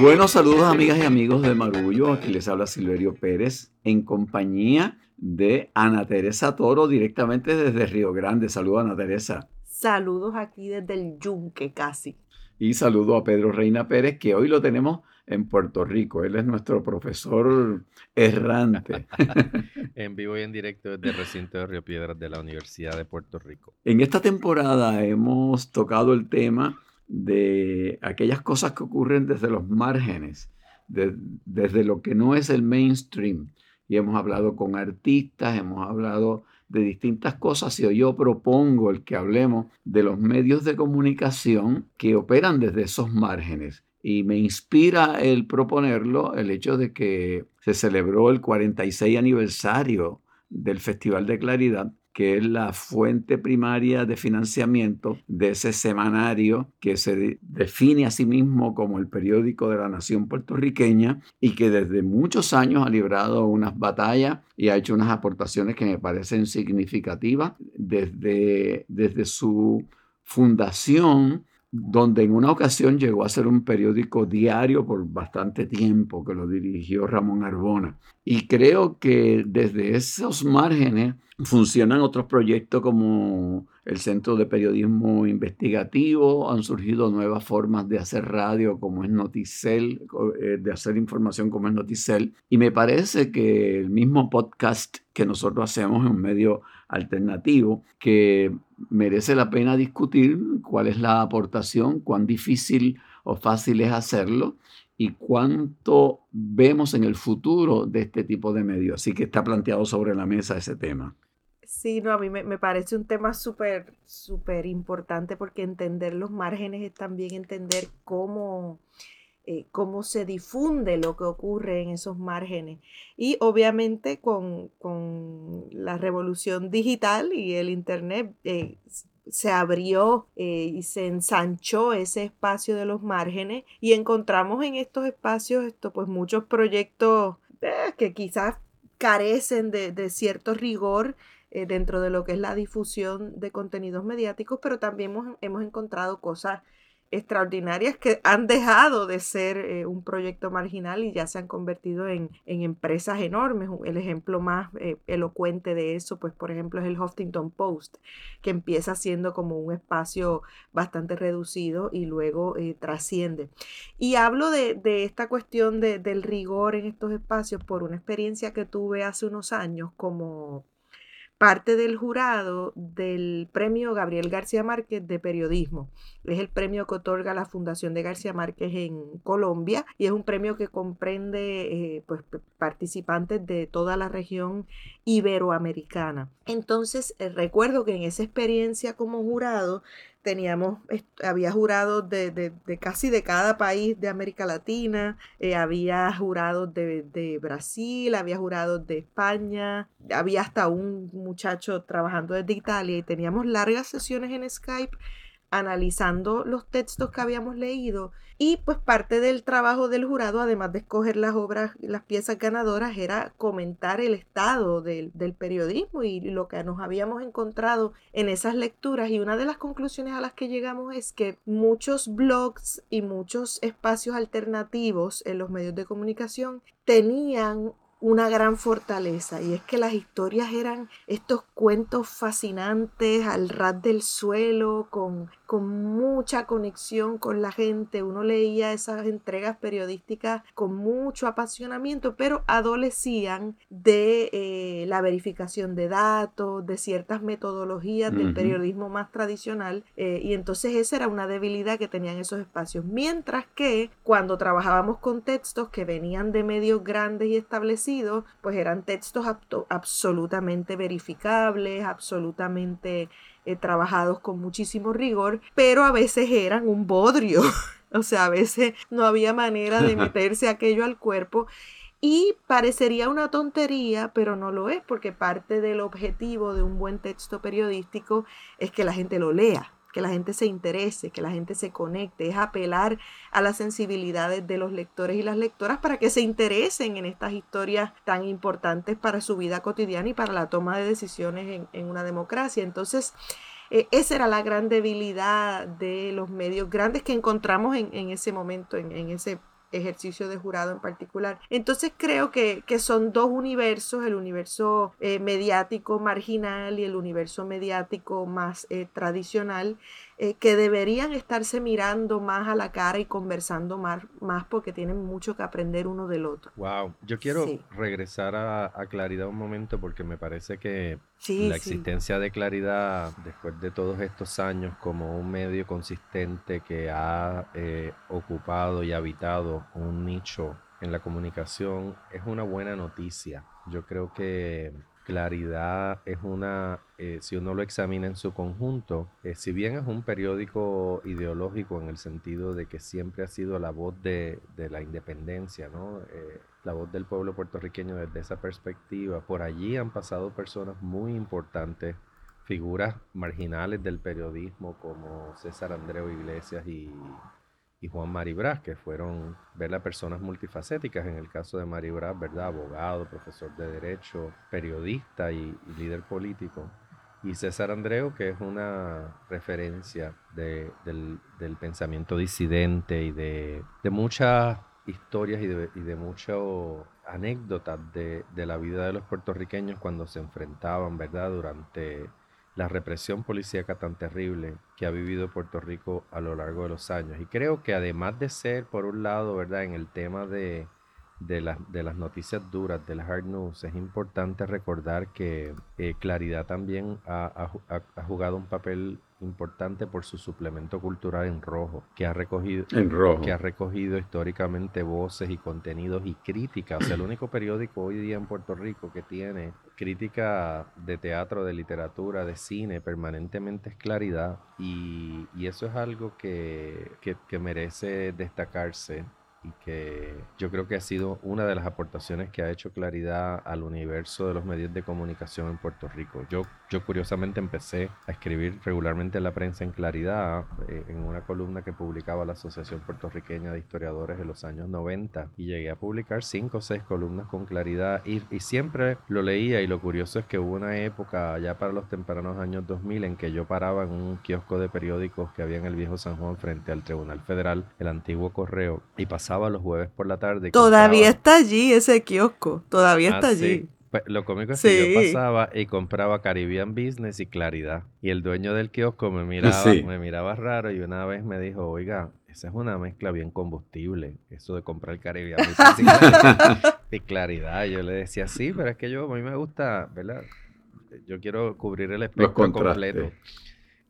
Buenos saludos amigas y amigos de Marullo, aquí les habla Silverio Pérez en compañía de Ana Teresa Toro directamente desde Río Grande. Saludos Ana Teresa. Saludos aquí desde el Yunque casi. Y saludo a Pedro Reina Pérez que hoy lo tenemos en Puerto Rico. Él es nuestro profesor errante. en vivo y en directo desde el recinto de Río Piedras de la Universidad de Puerto Rico. En esta temporada hemos tocado el tema de aquellas cosas que ocurren desde los márgenes, desde lo que no es el mainstream. Y hemos hablado con artistas, hemos hablado de distintas cosas y yo propongo el que hablemos de los medios de comunicación que operan desde esos márgenes. Y me inspira el proponerlo el hecho de que se celebró el 46 aniversario del Festival de Claridad que es la fuente primaria de financiamiento de ese semanario que se define a sí mismo como el periódico de la nación puertorriqueña y que desde muchos años ha librado unas batallas y ha hecho unas aportaciones que me parecen significativas desde, desde su fundación donde en una ocasión llegó a ser un periódico diario por bastante tiempo, que lo dirigió Ramón Arbona. Y creo que desde esos márgenes funcionan otros proyectos como el Centro de Periodismo Investigativo, han surgido nuevas formas de hacer radio como es Noticel, eh, de hacer información como es Noticel. Y me parece que el mismo podcast que nosotros hacemos es un medio alternativo que merece la pena discutir cuál es la aportación, cuán difícil o fácil es hacerlo y cuánto vemos en el futuro de este tipo de medios. Así que está planteado sobre la mesa ese tema. Sí, no, a mí me, me parece un tema súper, súper importante porque entender los márgenes es también entender cómo eh, cómo se difunde lo que ocurre en esos márgenes. Y obviamente con, la revolución digital y el Internet eh, se abrió eh, y se ensanchó ese espacio de los márgenes y encontramos en estos espacios esto, pues muchos proyectos que quizás carecen de, de cierto rigor dentro de lo que es la difusión de contenidos mediáticos, pero también hemos, hemos encontrado cosas extraordinarias que han dejado de ser eh, un proyecto marginal y ya se han convertido en, empresas enormes. El ejemplo más eh, elocuente de eso, pues por ejemplo, es el Huffington Post, que empieza siendo como un espacio bastante reducido y luego eh, trasciende. Y hablo de, esta cuestión del rigor en estos espacios por una experiencia que tuve hace unos años como parte del jurado del premio Gabriel García Márquez de periodismo. Es el premio que otorga la Fundación de García Márquez en Colombia y es un premio que comprende eh, pues, participantes de toda la región iberoamericana. Entonces, eh, recuerdo que en esa experiencia como jurado teníamos, había jurados de, casi de cada país de América Latina, eh, había jurados de, de, Brasil, había jurados de España, había hasta un muchacho trabajando desde Italia y teníamos largas sesiones en Skype analizando los textos que habíamos leído y pues parte del trabajo del jurado, además de escoger las obras, las piezas ganadoras, era comentar el estado del, periodismo y lo que nos habíamos encontrado en esas lecturas. Y una de las conclusiones a las que llegamos es que muchos blogs y muchos espacios alternativos en los medios de comunicación tenían una gran fortaleza y es que las historias eran estos cuentos fascinantes al ras del suelo, con, con mucha conexión con la gente. Uno leía esas entregas periodísticas con mucho apasionamiento, pero adolecían de eh, la verificación de datos, de ciertas metodologías del periodismo más tradicional eh, y entonces esa era una debilidad que tenían esos espacios. Mientras que cuando trabajábamos con textos que venían de medios grandes y establecidos, pues eran textos absolutamente verificables, absolutamente eh, trabajados con muchísimo rigor, pero a veces eran un bodrio. o sea, a veces no había manera de meterse aquello al cuerpo. Y parecería una tontería, pero no lo es, porque parte del objetivo de un buen texto periodístico es que la gente lo lea que la gente se interese, que la gente se conecte, es apelar a las sensibilidades de los lectores y las lectoras para que se interesen en estas historias tan importantes para su vida cotidiana y para la toma de decisiones en, una democracia. Entonces, eh, esa era la gran debilidad de los medios grandes que encontramos en, ese momento, en, en ese ejercicio de jurado en particular. Entonces creo que, son dos universos, el universo eh, mediático marginal y el universo mediático más eh, tradicional, eh, que deberían estarse mirando más a la cara y conversando más, más porque tienen mucho que aprender uno del otro. Wow, yo quiero regresar a, Claridad un momento porque me parece que la existencia de Claridad después de todos estos años como un medio consistente que ha eh, ocupado y habitado un nicho en la comunicación es una buena noticia. Yo creo que Claridad es una, eh, si uno lo examina en su conjunto, eh, si bien es un periódico ideológico en el sentido de que siempre ha sido la voz de, la independencia, ¿no? Eh, la voz del pueblo puertorriqueño desde esa perspectiva, por allí han pasado personas muy importantes, figuras marginales del periodismo como César Andreu Iglesias y y Juan Maribras, que fueron ¿verdad? personas multifacéticas, en el caso de Maribras, ¿verdad? abogado, profesor de derecho, periodista y, líder político. Y César Andreu, que es una referencia del, pensamiento disidente y de, muchas historias y de, y de muchas anécdotas de, de, la vida de los puertorriqueños cuando se enfrentaban, ¿verdad? Durante la represión policíaca tan terrible que ha vivido Puerto Rico a lo largo de los años. Y creo que además de ser, por un lado, ¿verdad? En el tema de, de, las noticias duras, de las hard news, es importante recordar que eh, Claridad también ha, jugado un papel importante por su suplemento cultural en rojo, que ha recogido, que ha recogido históricamente voces y contenidos y críticas. O sea, el único periódico hoy día en Puerto Rico que tiene crítica de teatro, de literatura, de cine, permanentemente es claridad. Y, eso es algo que, que merece destacarse y que yo creo que ha sido una de las aportaciones que ha hecho claridad al universo de los medios de comunicación en Puerto Rico. Yo, yo curiosamente empecé a escribir regularmente en la prensa en claridad, eh, en una columna que publicaba la Asociación Puertorriqueña de Historiadores en los años 90 y llegué a publicar cinco o seis columnas con claridad y, y siempre lo leía y lo curioso es que hubo una época ya para los tempranos años 2000 en que yo paraba en un kiosco de periódicos que había en el viejo San Juan frente al Tribunal Federal, el antiguo correo, y pasaba los jueves por la tarde. Todavía está allí ese kiosco, todavía está ah, allí. Pues, lo cómico es que yo pasaba y compraba Caribbean Business y Claridad. Y el dueño del kiosco me miraba, me miraba raro y una vez me dijo, oiga, esa es una mezcla bien combustible, eso de comprar Caribbean Business y Claridad. Yo le decía, sí, pero es que yo, a mí me gusta, ¿verdad? Yo quiero cubrir el espectro completo.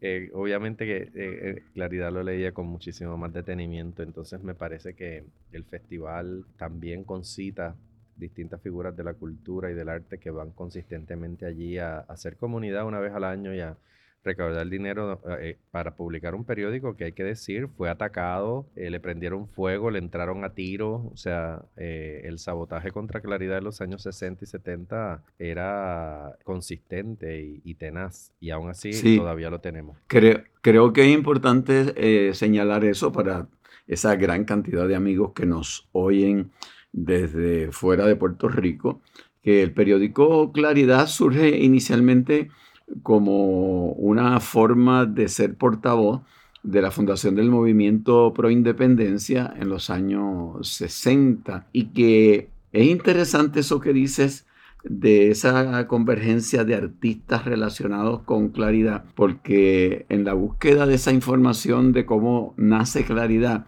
Eh, obviamente que eh, eh, Claridad lo leía con muchísimo más detenimiento, entonces me parece que el festival también concita distintas figuras de la cultura y del arte que van consistentemente allí a, a hacer comunidad una vez al año y a, recaudar dinero eh, para publicar un periódico que hay que decir fue atacado, eh, le prendieron fuego, le entraron a tiro, o sea, eh, el sabotaje contra Claridad de los años 60 y 70 era consistente y, tenaz y aún así todavía lo tenemos. Creo, creo que es importante señalar eso para esa gran cantidad de amigos que nos oyen desde fuera de Puerto Rico, que el periódico Claridad surge inicialmente como una forma de ser portavoz de la fundación del movimiento pro independencia en los años 60 y que es interesante eso que dices de esa convergencia de artistas relacionados con Claridad, porque en la búsqueda de esa información de cómo nace Claridad,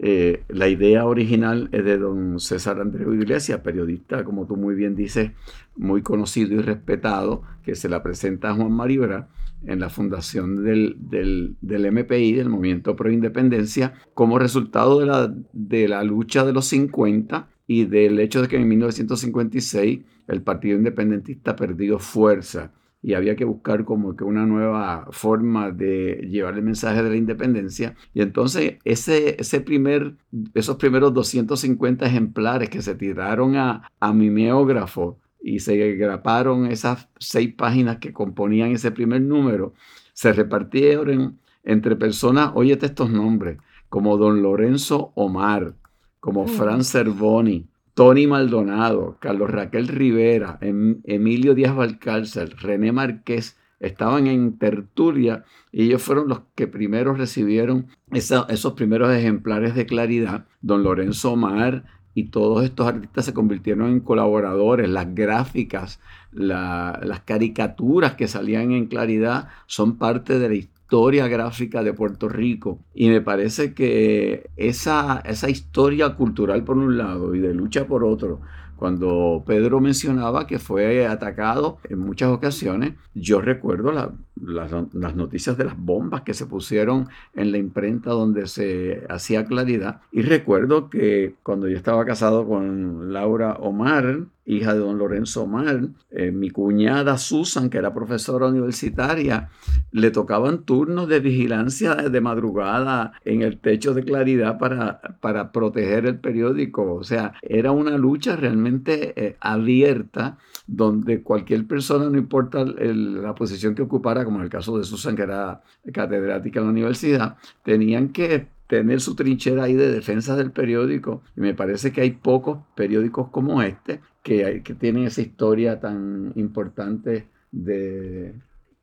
eh, la idea original es de don César Andreu Iglesias, periodista, como tú muy bien dices, muy conocido y respetado, que se la presenta a Juan Maribra en la fundación del, del, del, MPI, del Movimiento Pro Independencia, como resultado de la, de la lucha de los 50 y del hecho de que en 1956 el Partido Independentista perdió fuerza y había que buscar como que una nueva forma de llevar el mensaje de la independencia. Y entonces ese, ese primer, esos primeros 250 ejemplares que se tiraron a, a mimeógrafo y se graparon esas seis páginas que componían ese primer número, se repartieron entre personas, óyete estos nombres, como don Lorenzo Omar, como. Fran Cervoni, Tony Maldonado, Carlos Raquel Rivera, em, Emilio Díaz Valcárcel, René Márquez, estaban en tertulia y ellos fueron los que primero recibieron esos primeros ejemplares de claridad. Don Lorenzo Omar y todos estos artistas se convirtieron en colaboradores. Las gráficas, las caricaturas que salían en claridad son parte de la historia gráfica de Puerto Rico. Y me parece que esa, esa historia cultural por un lado y de lucha por otro, cuando Pedro mencionaba que fue atacado en muchas ocasiones, yo recuerdo las noticias de las bombas que se pusieron en la imprenta donde se hacía claridad. Y recuerdo que cuando yo estaba casado con Laura Omar, hija de don Lorenzo Omar, eh, mi cuñada Susan, que era profesora universitaria, le tocaban turnos de vigilancia de madrugada en el techo de claridad para, para proteger el periódico. O sea, era una lucha realmente eh, abierta donde cualquier persona, no importa la posición que ocupara, como en el caso de Susan, que era catedrática en la universidad, tenían que tener su trinchera ahí de defensa del periódico. Y me parece que hay pocos periódicos como este que, que tienen esa historia tan importante de,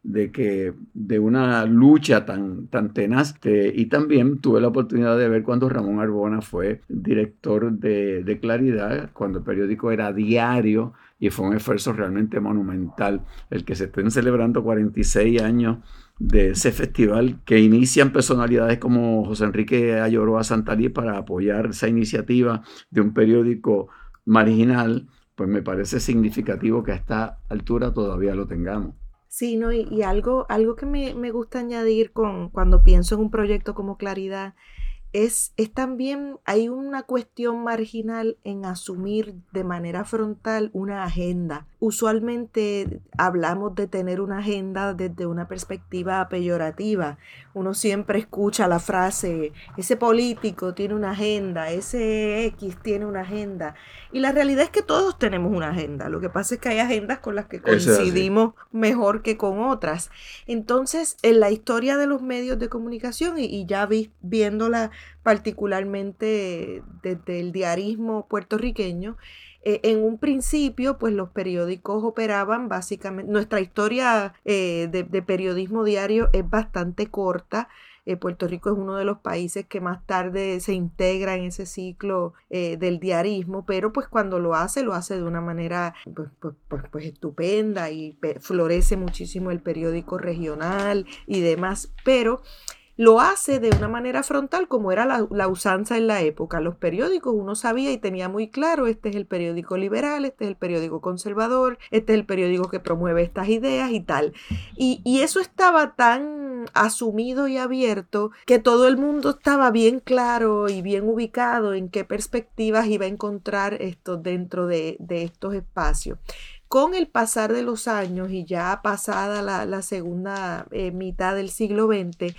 de que de una lucha tan, tan tenaz. y también tuve la oportunidad de ver cuando Ramón Arbona fue director de, de, Claridad, cuando el periódico era diario y fue un esfuerzo realmente monumental el que se estén celebrando 46 años de ese festival que inician personalidades como José Enrique Ayoroa Santalí para apoyar esa iniciativa de un periódico marginal, pues me parece significativo que a esta altura todavía lo tengamos. Sí, no, y, algo, algo que me, me, gusta añadir con, cuando pienso en un proyecto como Claridad es, también, hay una cuestión marginal en asumir de manera frontal una agenda. Usualmente hablamos de tener una agenda desde una perspectiva peyorativa. Uno siempre escucha la frase, ese político tiene una agenda, ese X tiene una agenda. Y la realidad es que todos tenemos una agenda. Lo que pasa es que hay agendas con las que coincidimos mejor que con otras. Entonces, en la historia de los medios de comunicación, y, ya vi, viéndola particularmente desde el diarismo puertorriqueño, eh, en un principio, pues los periódicos operaban básicamente, nuestra historia eh, de, periodismo diario es bastante corta. Eh, Puerto Rico es uno de los países que más tarde se integra en ese ciclo del diarismo, pero pues cuando lo hace, lo hace de una manera pues, pues, pues, pues estupenda y florece muchísimo el periódico regional y demás, pero lo hace de una manera frontal como era la, usanza en la época. Los periódicos uno sabía y tenía muy claro, este es el periódico liberal, este es el periódico conservador, este es el periódico que promueve estas ideas y tal. Y, eso estaba tan asumido y abierto que todo el mundo estaba bien claro y bien ubicado en qué perspectivas iba a encontrar esto dentro de, estos espacios con el pasar de los años y ya pasada la, segunda eh, mitad del siglo XX,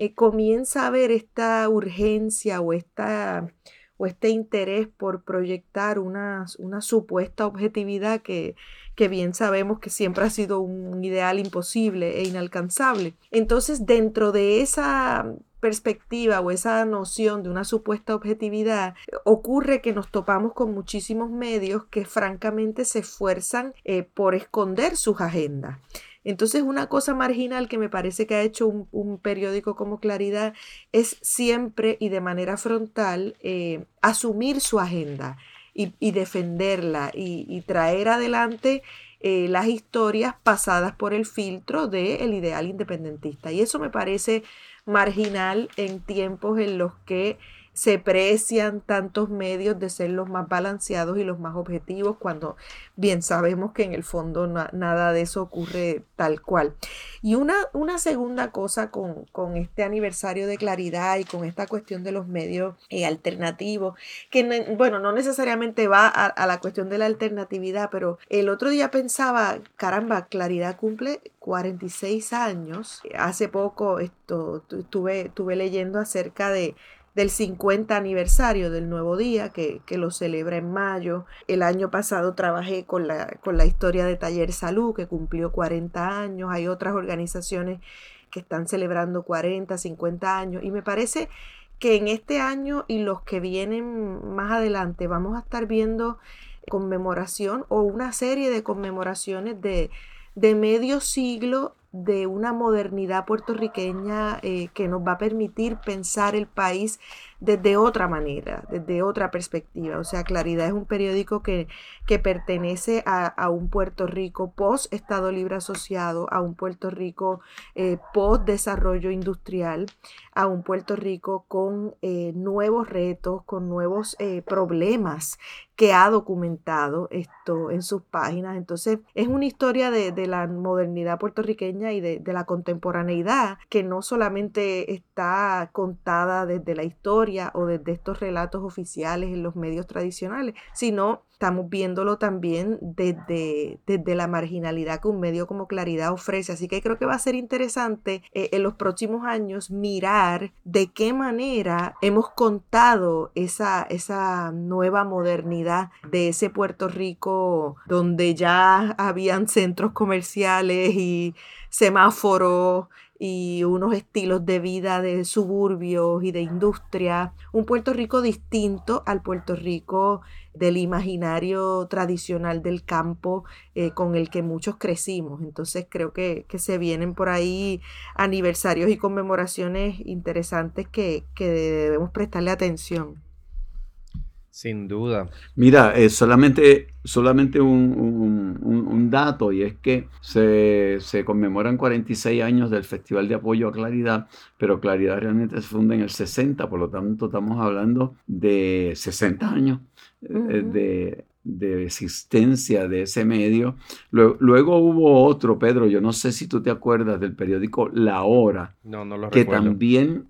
eh, comienza a ver esta urgencia o, esta, o este interés por proyectar una, una supuesta objetividad que, que bien sabemos que siempre ha sido un ideal imposible e inalcanzable. Entonces, dentro de esa perspectiva o esa noción de una supuesta objetividad, ocurre que nos topamos con muchísimos medios que francamente se esfuerzan eh, por esconder sus agendas. Entonces, una cosa marginal que me parece que ha hecho un, periódico como Claridad es siempre y de manera frontal eh, asumir su agenda y, defenderla y, traer adelante eh, las historias pasadas por el filtro del ideal independentista. Y eso me parece marginal en tiempos en los que se precian tantos medios de ser los más balanceados y los más objetivos, cuando bien sabemos que en el fondo nada de eso ocurre tal cual. Y una, una segunda cosa con, este aniversario de claridad y con esta cuestión de los medios eh, alternativos, que bueno, no necesariamente va a, la cuestión de la alternatividad, pero el otro día pensaba, caramba, claridad cumple 46 años. Hace poco esto, leyendo acerca de del 50 aniversario del Nuevo Día, que, lo celebra en mayo. El año pasado trabajé con la, con la historia de Taller Salud, que cumplió 40 años. Hay otras organizaciones que están celebrando 40, 50 años. Y me parece que en este año y los que vienen más adelante vamos a estar viendo conmemoración o una serie de conmemoraciones de, de medio siglo de una modernidad puertorriqueña eh, que nos va a permitir pensar el país desde otra manera, desde otra perspectiva. O sea, Claridad es un periódico que, que pertenece a, un Puerto Rico post Estado Libre Asociado, a un Puerto Rico eh, post desarrollo industrial, a un Puerto Rico con eh, nuevos retos, con nuevos problemas que ha documentado esto en sus páginas. Entonces, es una historia de, la modernidad puertorriqueña y de, de, la contemporaneidad que no solamente está contada desde la historia o desde estos relatos oficiales en los medios tradicionales, sino estamos viéndolo también desde, desde la marginalidad que un medio como Claridad ofrece. Así que creo que va a ser interesante eh, en los próximos años mirar de qué manera hemos contado esa, esa nueva modernidad de ese Puerto Rico donde ya habían centros comerciales y semáforos y unos estilos de vida de suburbios y de industria, un Puerto Rico distinto al Puerto Rico del imaginario tradicional del campo eh, con el que muchos crecimos. Entonces creo que, se vienen por ahí aniversarios y conmemoraciones interesantes que, que debemos prestarle atención. Sin duda. Mira, eh, solamente, solamente un, dato y es que se, conmemoran 46 años del Festival de Apoyo a Claridad, pero Claridad realmente se funda en el 60, por lo tanto estamos hablando de 60 años eh, de, existencia de ese medio. Luego, hubo otro, Pedro, yo no sé si tú te acuerdas del periódico La Hora, no, no lo que, también,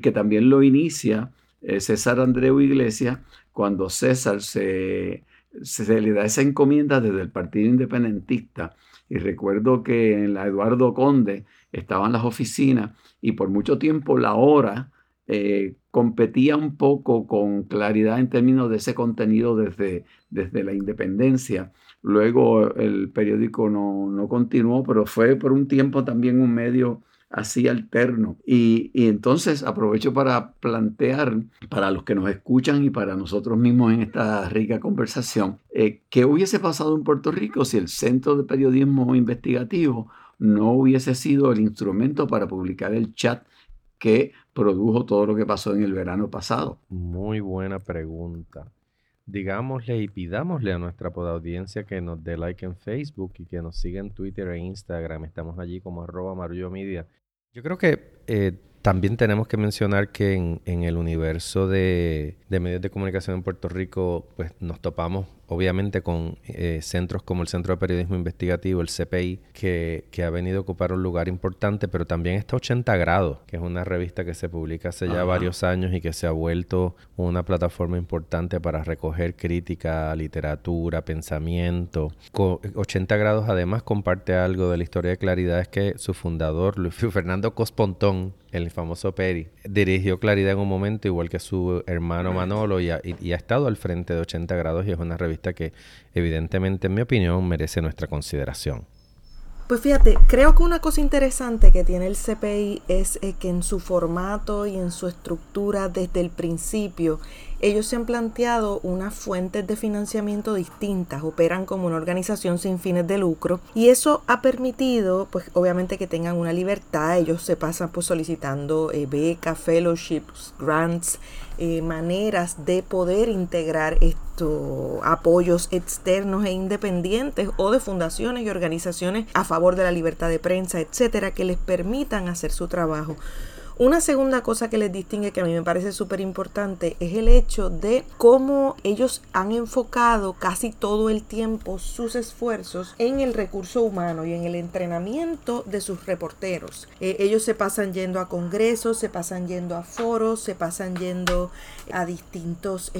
que también lo inicia César Andreu Iglesias, cuando César se, se, le da esa encomienda desde el Partido Independentista. Y recuerdo que en la Eduardo Conde estaban las oficinas y por mucho tiempo la hora eh, competía un poco con claridad en términos de ese contenido desde, desde la independencia. Luego el periódico no, no continuó, pero fue por un tiempo también un medio así alterno. Y, entonces aprovecho para plantear para los que nos escuchan y para nosotros mismos en esta rica conversación, eh, ¿qué hubiese pasado en Puerto Rico si el Centro de Periodismo Investigativo no hubiese sido el instrumento para publicar el chat que produjo todo lo que pasó en el verano pasado? Muy buena pregunta digámosle y pidámosle a nuestra audiencia que nos dé like en Facebook y que nos siga en Twitter e Instagram. Estamos allí como arroba Media. Yo creo que eh, también tenemos que mencionar que en, el universo de, medios de comunicación en Puerto Rico, pues nos topamos obviamente con eh, centros como el Centro de Periodismo Investigativo, el CPI, que, ha venido a ocupar un lugar importante, pero también está 80 grados, que es una revista que se publica hace ya varios años y que se ha vuelto una plataforma importante para recoger crítica, literatura, pensamiento. 80 grados además comparte algo de la historia de Claridad, es que su fundador, Luis Fernando Cospontón, el famoso Peri, dirigió Claridad en un momento, igual que su hermano Manolo, y ha, y ha estado al frente de 80 grados y es una revista que evidentemente, en mi opinión, merece nuestra consideración. Pues fíjate, creo que una cosa interesante que tiene el CPI es eh, que en su formato y en su estructura desde el principio ellos se han planteado unas fuentes de financiamiento distintas, operan como una organización sin fines de lucro y eso ha permitido, pues obviamente que tengan una libertad, ellos se pasan pues solicitando eh, becas, fellowships, grants, eh, maneras de poder integrar estos apoyos externos e independientes o de fundaciones y organizaciones a favor de la libertad de prensa, etcétera, que les permitan hacer su trabajo. Una segunda cosa que les distingue que a mí me parece súper importante es el hecho de cómo ellos han enfocado casi todo el tiempo sus esfuerzos en el recurso humano y en el entrenamiento de sus reporteros. Eh, ellos se pasan yendo a congresos, se pasan yendo a foros, se pasan yendo a distintos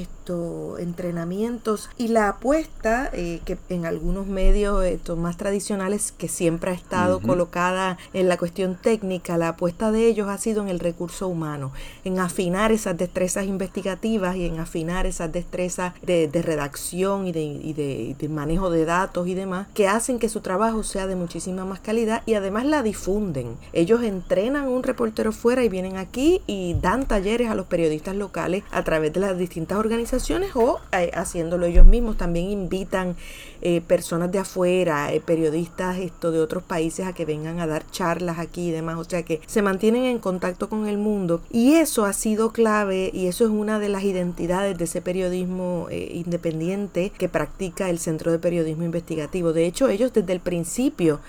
entrenamientos y la apuesta eh, que en algunos medios estos más tradicionales que siempre ha estado colocada en la cuestión técnica, la apuesta de ellos ha sido en el recurso humano, en afinar esas destrezas investigativas y en afinar esas destrezas de, redacción y, de, manejo de datos y demás, que hacen que su trabajo sea de muchísima más calidad y además la difunden. Ellos entrenan un reportero fuera y vienen aquí y dan talleres a los periodistas locales a través de las distintas organizaciones o eh, haciéndolo ellos mismos. También invitan eh, personas de afuera, eh, periodistas esto de otros países a que vengan a dar charlas aquí y demás, o sea que se mantienen en contacto con el mundo y eso ha sido clave y eso es una de las identidades de ese periodismo eh, independiente que practica el Centro de Periodismo Investigativo. De hecho, ellos desde el principio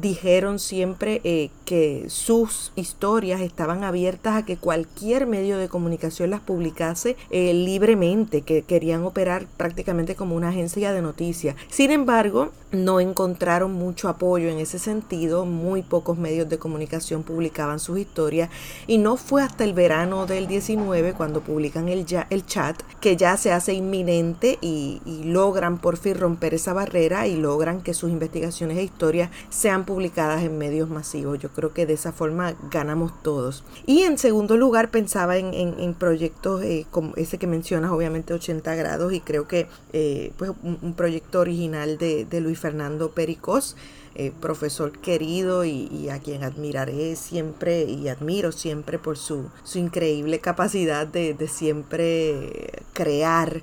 dijeron siempre eh, que sus historias estaban abiertas a que cualquier medio de comunicación las publicase eh, libremente, que querían operar prácticamente como una agencia de noticias. Sin embargo, no encontraron mucho apoyo en ese sentido, muy pocos medios de comunicación publicaban sus historias y no fue hasta el verano del 19 cuando publican el, chat que ya se hace inminente y, y logran por fin romper esa barrera y logran que sus investigaciones e historias sean publicadas en medios masivos. Yo creo que de esa forma ganamos todos. Y en segundo lugar pensaba en, en, proyectos eh, como ese que mencionas, obviamente 80 grados, y creo que eh, pues un, proyecto original de, de Luis Fernando Pericos. Eh, profesor querido y, a quien admiraré siempre y admiro siempre por su, su increíble capacidad de, de siempre crear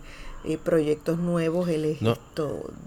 proyectos nuevos. Él es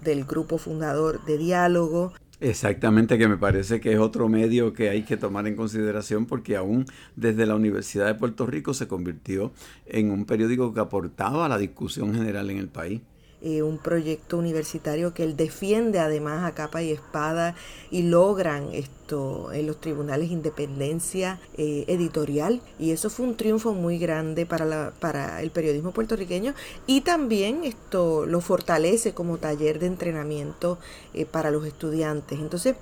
del grupo fundador de Diálogo. Exactamente, que me parece que es otro medio que hay que tomar en consideración porque aún desde la Universidad de Puerto Rico se convirtió en un periódico que aportaba a la discusión general en el país. Eh, un proyecto universitario que él defiende además a capa y espada y logran en los tribunales independencia eh, editorial y eso fue un triunfo muy grande para, la, para el periodismo puertorriqueño y también esto lo fortalece como taller de entrenamiento eh, para los estudiantes. Entonces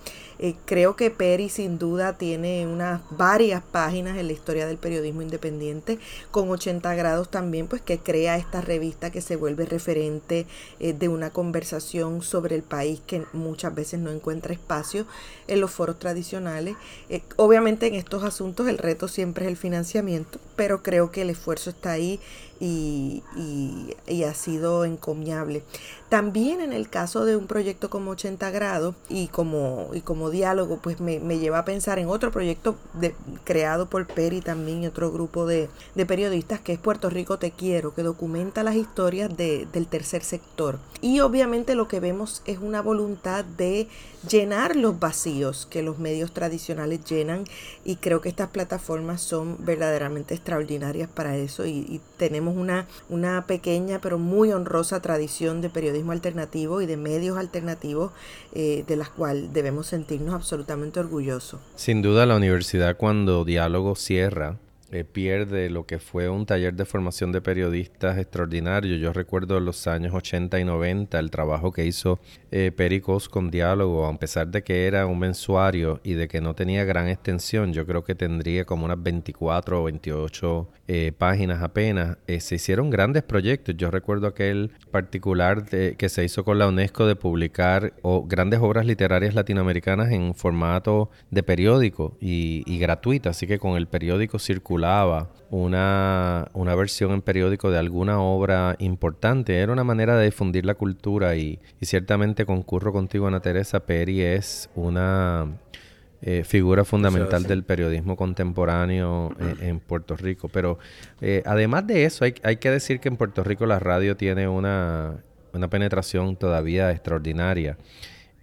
creo que Peri sin duda tiene unas varias páginas en la historia del periodismo independiente con 80 grados también pues que crea esta revista que se vuelve referente eh, de una conversación sobre el país que muchas veces no encuentra espacio en los foros tradicionales. Eh, obviamente en estos asuntos el reto siempre es el financiamiento, pero creo que el esfuerzo está ahí y, ha sido encomiable. También en el caso de un proyecto como 80 grados y como, y como diálogo, pues me, lleva a pensar en otro proyecto de, creado por Peri también y otro grupo de, periodistas que es Puerto Rico Te Quiero, que documenta las historias de, del tercer sector. Y obviamente lo que vemos es una voluntad de llenar los vacíos que los medios tradicionales llenan y creo que estas plataformas son verdaderamente extraordinarias para eso y tenemos una, una pequeña pero muy honrosa tradición de periodismo alternativo y de medios alternativos eh, de las cuales debemos sentirnos absolutamente orgullosos. Sin duda la universidad cuando Diálogo cierra eh, pierde lo que fue un taller de formación de periodistas extraordinario. Yo recuerdo los años 80 y 90 el trabajo que hizo eh, Pericos con Diálogo, a pesar de que era un mensuario y de que no tenía gran extensión, yo creo que tendría como unas 24 o 28 eh, páginas apenas. se hicieron grandes proyectos. Yo recuerdo aquel particular que se hizo con la UNESCO de publicar grandes obras literarias latinoamericanas en formato de periódico y, y gratuito, así que con el periódico circular una, una versión en periódico de alguna obra importante. Era una manera de difundir la cultura y, ciertamente concurro contigo, Ana Teresa Peri es una eh, figura fundamental del periodismo contemporáneo eh, en Puerto Rico. Pero eh, además de eso, hay, hay, que decir que en Puerto Rico la radio tiene una, una penetración todavía extraordinaria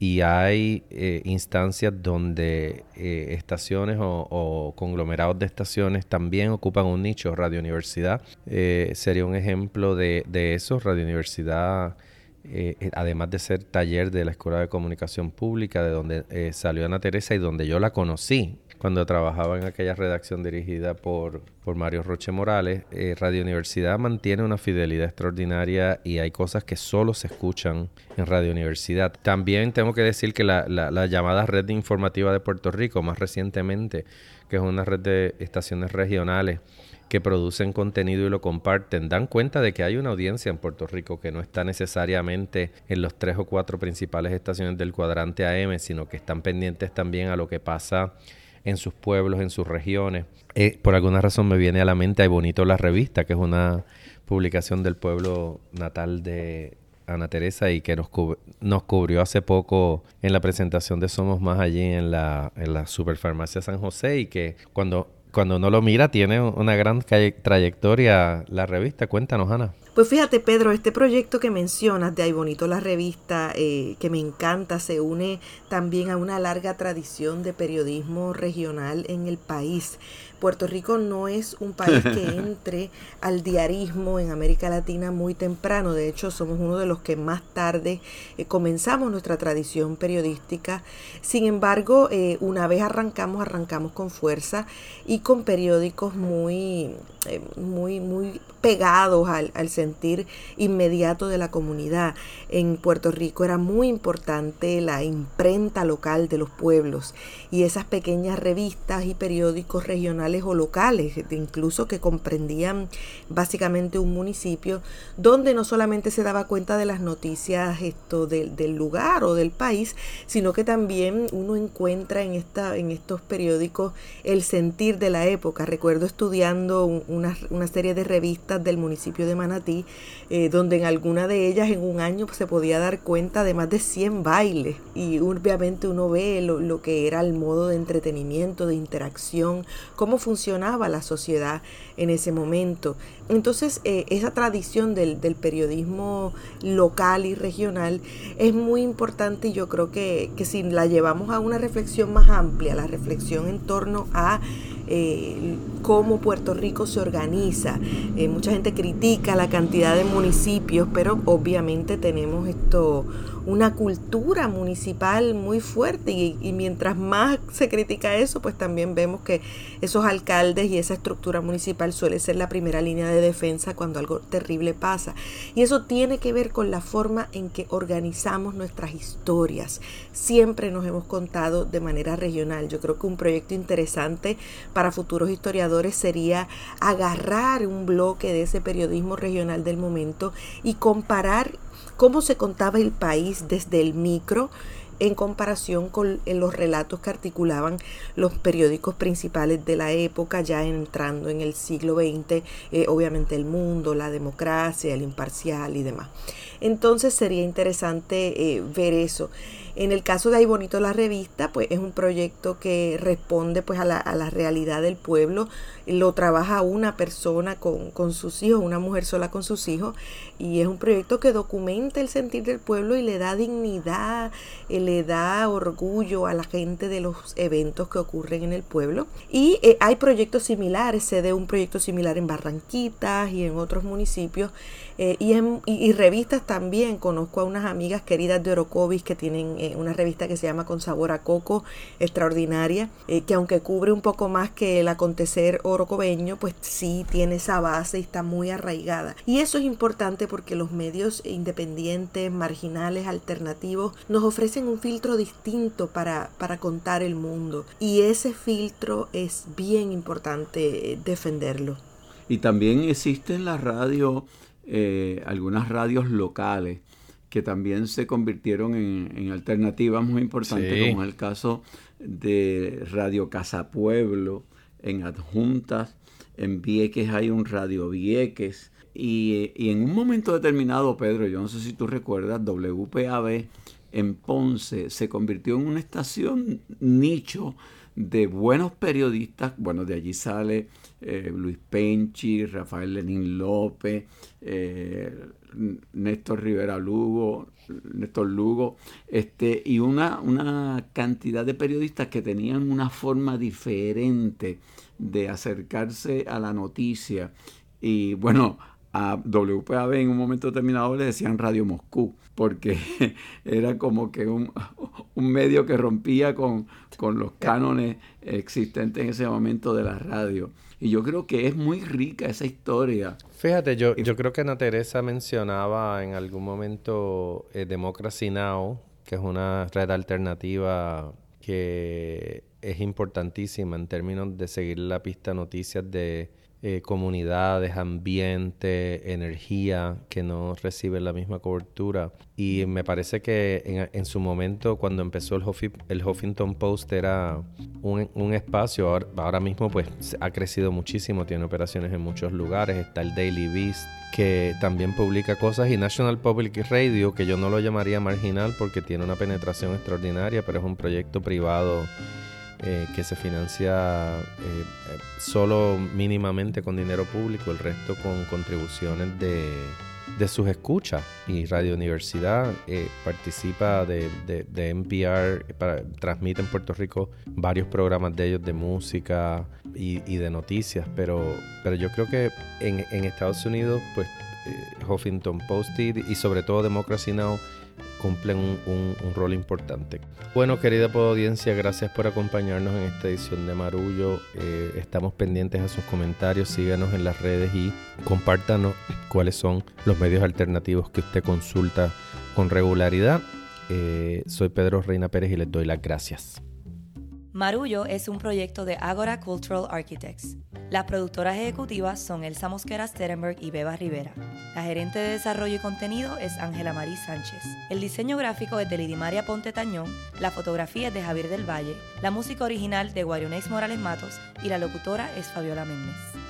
y hay eh, instancias donde eh, estaciones o, conglomerados de estaciones también ocupan un nicho. Radio Universidad eh, sería un ejemplo de, de eso. Radio Universidad, además de ser taller de la Escuela de Comunicación Pública, de donde salió Ana Teresa y donde yo la conocí cuando trabajaba en aquella redacción dirigida por, por Mario Roche Morales, eh, Radio Universidad mantiene una fidelidad extraordinaria y hay cosas que solo se escuchan en Radio Universidad. También tengo que decir que la, la, llamada red informativa de Puerto Rico, más recientemente, que es una red de estaciones regionales que producen contenido y lo comparten, dan cuenta de que hay una audiencia en Puerto Rico que no está necesariamente en los tres o cuatro principales estaciones del cuadrante AM, sino que están pendientes también a lo que pasa en sus pueblos, en sus regiones. Eh, por alguna razón me viene a la mente Hay Bonito la Revista, que es una publicación del pueblo natal de Ana Teresa y que nos, nos cubrió hace poco en la presentación de Somos Más allí en la, en la Superfarmacia San José y que cuando, cuando uno lo mira tiene una gran trayectoria la revista. Cuéntanos, Ana. Pues fíjate, Pedro, este proyecto que mencionas de Ay Bonito la revista, eh, que me encanta, se une también a una larga tradición de periodismo regional en el país. Puerto Rico no es un país que entre al diarismo en América Latina muy temprano. De hecho, somos uno de los que más tarde eh, comenzamos nuestra tradición periodística. Sin embargo, eh, una vez arrancamos, arrancamos con fuerza y con periódicos muy, eh, muy, muy pegados al, al, sentir inmediato de la comunidad. En Puerto Rico era muy importante la imprenta local de los pueblos y esas pequeñas revistas y periódicos regionales o locales, incluso que comprendían básicamente un municipio, donde no solamente se daba cuenta de las noticias esto del, lugar o del país, sino que también uno encuentra en, esta, en estos periódicos el sentir de la época. Recuerdo estudiando una serie de revistas del municipio de Manatí, eh, donde en alguna de ellas en un año se podía dar cuenta de más de 100 bailes y obviamente uno ve lo, lo que era el modo de entretenimiento, de interacción, cómo funcionaba la sociedad en ese momento. Entonces, eh, esa tradición del, del, periodismo local y regional es muy importante y yo creo que, que si la llevamos a una reflexión más amplia, la reflexión en torno a eh, cómo Puerto Rico se organiza. Eh, mucha gente critica la cantidad de municipios, pero obviamente tenemos esto una cultura municipal muy fuerte y, mientras más se critica eso, pues también vemos que esos alcaldes y esa estructura municipal suele ser la primera línea de defensa cuando algo terrible pasa. Y eso tiene que ver con la forma en que organizamos nuestras historias. Siempre nos hemos contado de manera regional. Yo creo que un proyecto interesante para futuros historiadores sería agarrar un bloque de ese periodismo regional del momento y comparar cómo se contaba el país desde el micro en comparación con los relatos que articulaban los periódicos principales de la época, ya entrando en el siglo XX, eh, obviamente el mundo, la democracia, el imparcial y demás. Entonces sería interesante eh, ver eso. En el caso de Ahí Bonito la revista, pues es un proyecto que responde pues a la, a la realidad del pueblo. Lo trabaja una persona con, con, sus hijos, una mujer sola con sus hijos. Y es un proyecto que documenta el sentir del pueblo y le da dignidad, eh, le da orgullo a la gente de los eventos que ocurren en el pueblo. Y eh, hay proyectos similares, se de un proyecto similar en Barranquitas y en otros municipios. Eh, y, en, y, revistas también. Conozco a unas amigas queridas de Orocovis que tienen una revista que se llama Con Sabor a Coco, extraordinaria, que aunque cubre un poco más que el acontecer orocobeño, pues sí tiene esa base y está muy arraigada. Y eso es importante porque los medios independientes, marginales, alternativos, nos ofrecen un filtro distinto para, para contar el mundo. Y ese filtro es bien importante defenderlo. Y también existe en la radio eh, algunas radios locales que también se convirtieron en, alternativas muy importantes, como es el caso de Radio Casa Pueblo, en Adjuntas, en Vieques hay un Radio Vieques, y, en un momento determinado, Pedro, yo no sé si tú recuerdas, WPAB en Ponce se convirtió en una estación nicho de buenos periodistas, bueno, de allí sale eh, Luis Penchi, Rafael Lenín López, eh, Néstor Rivera Lugo, Néstor Lugo, este, y una, una cantidad de periodistas que tenían una forma diferente de acercarse a la noticia. Y bueno, a WPAB en un momento determinado le decían Radio Moscú, porque era como que un, un medio que rompía con, con, los cánones existentes en ese momento de la radio. Y yo creo que es muy rica esa historia. Fíjate, yo, yo creo que Ana Teresa mencionaba en algún momento eh, Democracy Now, que es una red alternativa que es importantísima en términos de seguir la pista noticias de eh, comunidades, ambiente, energía que no reciben la misma cobertura. Y me parece que en, su momento, cuando empezó el, el Huffington Post, era un, espacio, ahora, mismo pues ha crecido muchísimo, tiene operaciones en muchos lugares, está el Daily Beast, que también publica cosas, y National Public Radio, que yo no lo llamaría marginal porque tiene una penetración extraordinaria, pero es un proyecto privado eh, que se financia eh, eh, solo mínimamente con dinero público, el resto con contribuciones de, de sus escuchas. Y Radio Universidad participa de, de, NPR, para, transmite en Puerto Rico varios programas de ellos de música y, y de noticias, pero, pero yo creo que en, en Estados Unidos, pues Huffington Post y sobre todo Democracy Now! Cumplen un, rol importante. Bueno, querida audiencia, gracias por acompañarnos en esta edición de Marullo. Eh, estamos pendientes a sus comentarios, síganos en las redes y compártanos cuáles son los medios alternativos que usted consulta con regularidad. Eh, soy Pedro Reina Pérez y les doy las gracias. Marullo es un proyecto de Agora Cultural Architects. Las productoras ejecutivas son Elsa Mosquera Sterenberg y Beba Rivera. La gerente de desarrollo y contenido es Ángela Marí Sánchez. El diseño gráfico es de Lidimaria Ponte Tañón, la fotografía es de Javier del Valle, la música original de Guarionex Morales Matos y la locutora es Fabiola Méndez.